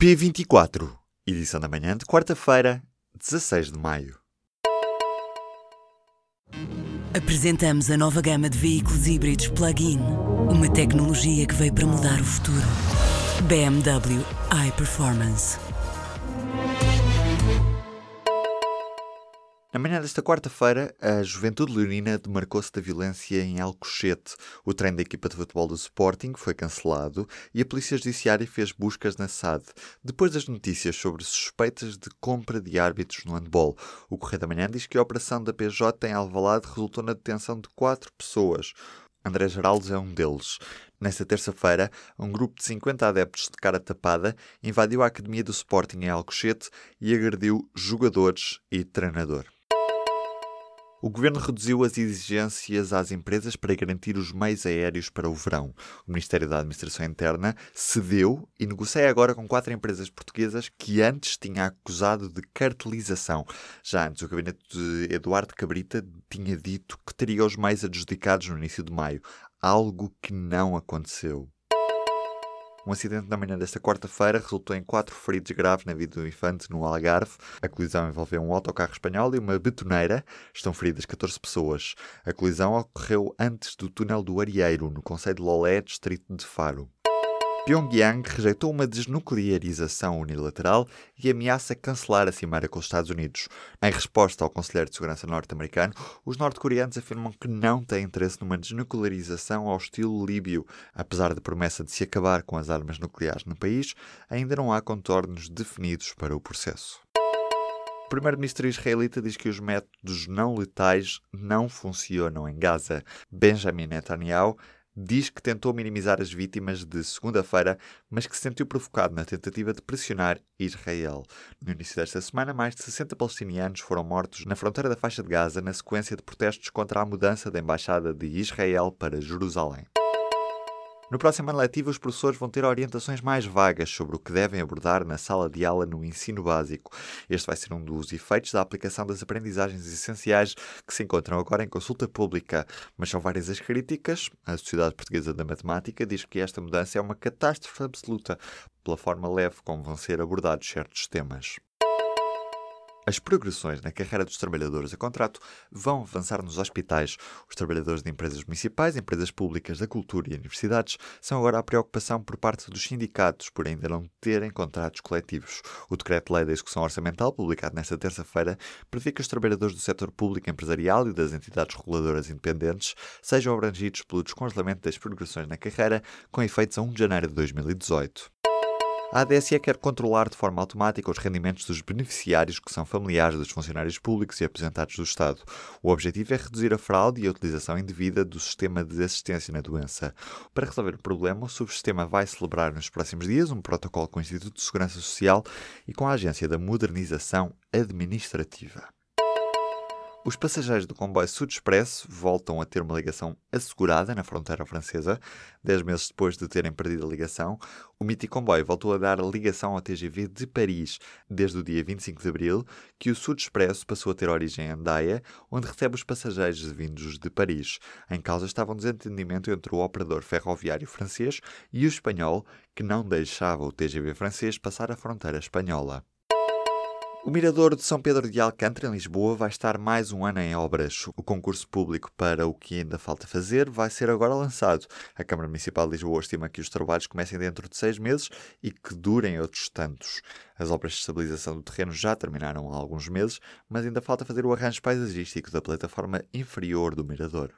P24, edição da manhã de quarta-feira, 16 de maio. Apresentamos a nova gama de veículos híbridos plug-in. Uma tecnologia que veio para mudar o futuro. BMW iPerformance. Na manhã desta quarta-feira, a Juventude Leonina demarcou-se da violência em Alcochete. O treino da equipa de futebol do Sporting foi cancelado e a Polícia Judiciária fez buscas na SAD. Depois das notícias sobre suspeitas de compra de árbitros no handball, o Correio da Manhã diz que a operação da PJ em Alvalade resultou na detenção de quatro pessoas. André Geraldes é um deles. Nesta terça-feira, um grupo de 50 adeptos de cara tapada invadiu a academia do Sporting em Alcochete e agrediu jogadores e treinador. O governo reduziu as exigências às empresas para garantir os meios aéreos para o verão. O Ministério da Administração Interna cedeu e negocia agora com quatro empresas portuguesas que antes tinha acusado de cartelização. Já antes, o gabinete de Eduardo Cabrita tinha dito que teria os meios adjudicados no início de maio, algo que não aconteceu. Um acidente na manhã desta quarta-feira resultou em quatro feridos graves na vida do infante no Algarve. A colisão envolveu um autocarro espanhol e uma betoneira. Estão feridas 14 pessoas. A colisão ocorreu antes do túnel do Arieiro, no Conselho de Lolé, distrito de Faro. Pyongyang rejeitou uma desnuclearização unilateral e ameaça cancelar a cimeira com os Estados Unidos. Em resposta ao Conselheiro de Segurança norte-americano, os norte-coreanos afirmam que não têm interesse numa desnuclearização ao estilo líbio. Apesar da promessa de se acabar com as armas nucleares no país, ainda não há contornos definidos para o processo. O primeiro-ministro israelita diz que os métodos não letais não funcionam em Gaza. Benjamin Netanyahu diz que tentou minimizar as vítimas de segunda-feira, mas que se sentiu provocado na tentativa de pressionar Israel. No início desta semana, mais de 60 palestinianos foram mortos na fronteira da faixa de Gaza na sequência de protestos contra a mudança da embaixada de Israel para Jerusalém. No próximo ano letivo, os professores vão ter orientações mais vagas sobre o que devem abordar na sala de aula no ensino básico. Este vai ser um dos efeitos da aplicação das aprendizagens essenciais que se encontram agora em consulta pública. Mas são várias as críticas. A Sociedade Portuguesa da Matemática diz que esta mudança é uma catástrofe absoluta, pela forma leve como vão ser abordados certos temas. As progressões na carreira dos trabalhadores a contrato vão avançar nos hospitais. Os trabalhadores de empresas municipais, empresas públicas da cultura e universidades são agora a preocupação por parte dos sindicatos por ainda não terem contratos coletivos. O Decreto-Lei da Execução Orçamental, publicado nesta terça-feira, prevê que os trabalhadores do setor público empresarial e das entidades reguladoras independentes sejam abrangidos pelo descongelamento das progressões na carreira, com efeitos a 1 de janeiro de 2018. A ADSE quer controlar de forma automática os rendimentos dos beneficiários que são familiares dos funcionários públicos e aposentados do Estado. O objetivo é reduzir a fraude e a utilização indevida do sistema de assistência na doença. Para resolver o problema, o subsistema vai celebrar nos próximos dias um protocolo com o Instituto de Segurança Social e com a Agência da Modernização Administrativa. Os passageiros do comboio Sud Expresso voltam a ter uma ligação assegurada na fronteira francesa. Dez meses depois de terem perdido a ligação, o mítico comboio voltou a dar ligação ao TGV de Paris desde o dia 25 de abril, que o Sud Expresso passou a ter origem em Andaia, onde recebe os passageiros vindos de Paris. Em causa estava um desentendimento entre o operador ferroviário francês e o espanhol, que não deixava o TGV francês passar a fronteira espanhola. O Mirador de São Pedro de Alcântara, em Lisboa, vai estar mais um ano em obras. O concurso público para o que ainda falta fazer vai ser agora lançado. A Câmara Municipal de Lisboa estima que os trabalhos comecem dentro de seis meses e que durem outros tantos. As obras de estabilização do terreno já terminaram há alguns meses, mas ainda falta fazer o arranjo paisagístico da plataforma inferior do Mirador.